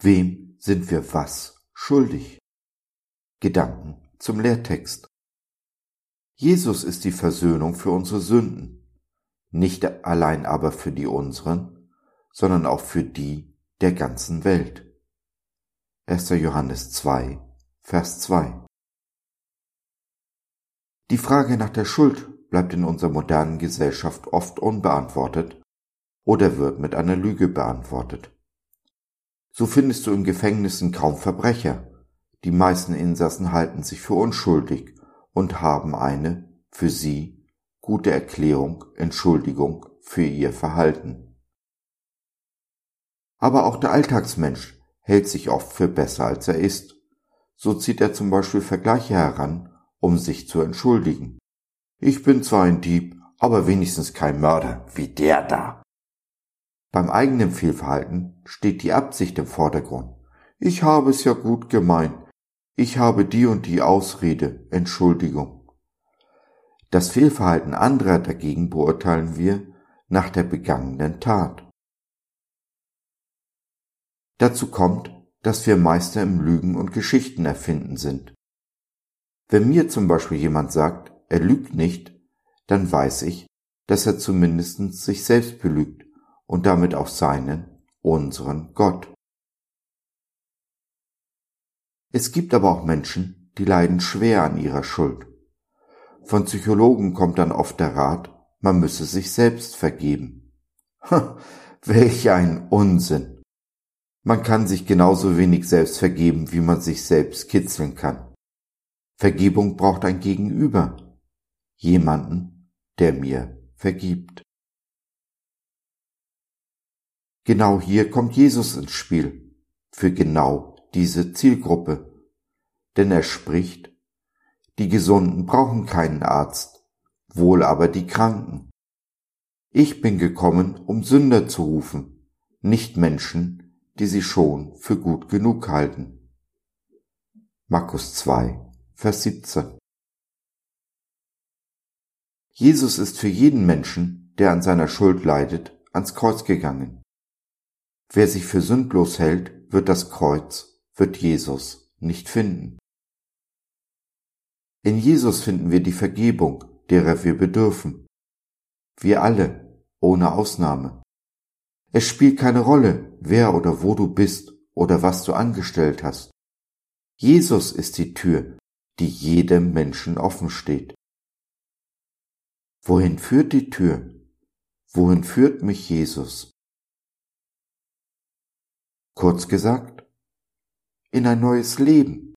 Wem sind wir was schuldig? Gedanken zum Lehrtext. Jesus ist die Versöhnung für unsere Sünden, nicht allein aber für die unseren, sondern auch für die der ganzen Welt. 1. Johannes 2, Vers 2. Die Frage nach der Schuld bleibt in unserer modernen Gesellschaft oft unbeantwortet oder wird mit einer Lüge beantwortet. So findest du in Gefängnissen kaum Verbrecher. Die meisten Insassen halten sich für unschuldig und haben eine, für sie, gute Erklärung, Entschuldigung für ihr Verhalten. Aber auch der Alltagsmensch hält sich oft für besser als er ist. So zieht er zum Beispiel Vergleiche heran, um sich zu entschuldigen. Ich bin zwar ein Dieb, aber wenigstens kein Mörder wie der da. Beim eigenen Fehlverhalten steht die Absicht im Vordergrund. Ich habe es ja gut gemeint. Ich habe die und die Ausrede, Entschuldigung. Das Fehlverhalten anderer dagegen beurteilen wir nach der begangenen Tat. Dazu kommt, dass wir Meister im Lügen und Geschichten erfinden sind. Wenn mir zum Beispiel jemand sagt, er lügt nicht, dann weiß ich, dass er zumindest sich selbst belügt und damit auch seinen, unseren Gott. Es gibt aber auch Menschen, die leiden schwer an ihrer Schuld. Von Psychologen kommt dann oft der Rat, man müsse sich selbst vergeben. welch ein Unsinn. Man kann sich genauso wenig selbst vergeben, wie man sich selbst kitzeln kann. Vergebung braucht ein Gegenüber, jemanden, der mir vergibt. Genau hier kommt Jesus ins Spiel, für genau diese Zielgruppe. Denn er spricht, die Gesunden brauchen keinen Arzt, wohl aber die Kranken. Ich bin gekommen, um Sünder zu rufen, nicht Menschen, die sie schon für gut genug halten. Markus 2, Vers 17. Jesus ist für jeden Menschen, der an seiner Schuld leidet, ans Kreuz gegangen. Wer sich für sündlos hält, wird das Kreuz, wird Jesus nicht finden. In Jesus finden wir die Vergebung, derer wir bedürfen. Wir alle, ohne Ausnahme. Es spielt keine Rolle, wer oder wo du bist oder was du angestellt hast. Jesus ist die Tür, die jedem Menschen offen steht. Wohin führt die Tür? Wohin führt mich Jesus? Kurz gesagt, in ein neues Leben.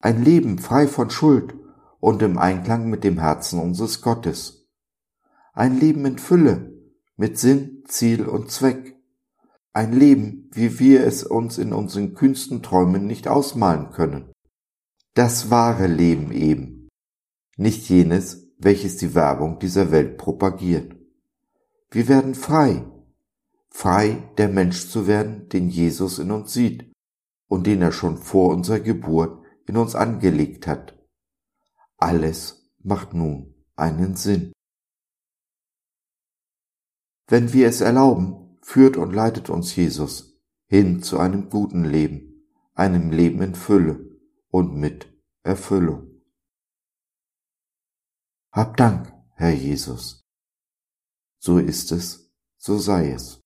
Ein Leben frei von Schuld und im Einklang mit dem Herzen unseres Gottes. Ein Leben in Fülle, mit Sinn, Ziel und Zweck. Ein Leben, wie wir es uns in unseren kühnsten Träumen nicht ausmalen können. Das wahre Leben eben, nicht jenes, welches die Werbung dieser Welt propagiert. Wir werden frei, frei der Mensch zu werden, den Jesus in uns sieht und den er schon vor unserer Geburt in uns angelegt hat. Alles macht nun einen Sinn. Wenn wir es erlauben, führt und leitet uns Jesus hin zu einem guten Leben, einem Leben in Fülle und mit Erfüllung. Hab Dank, Herr Jesus. So ist es, so sei es.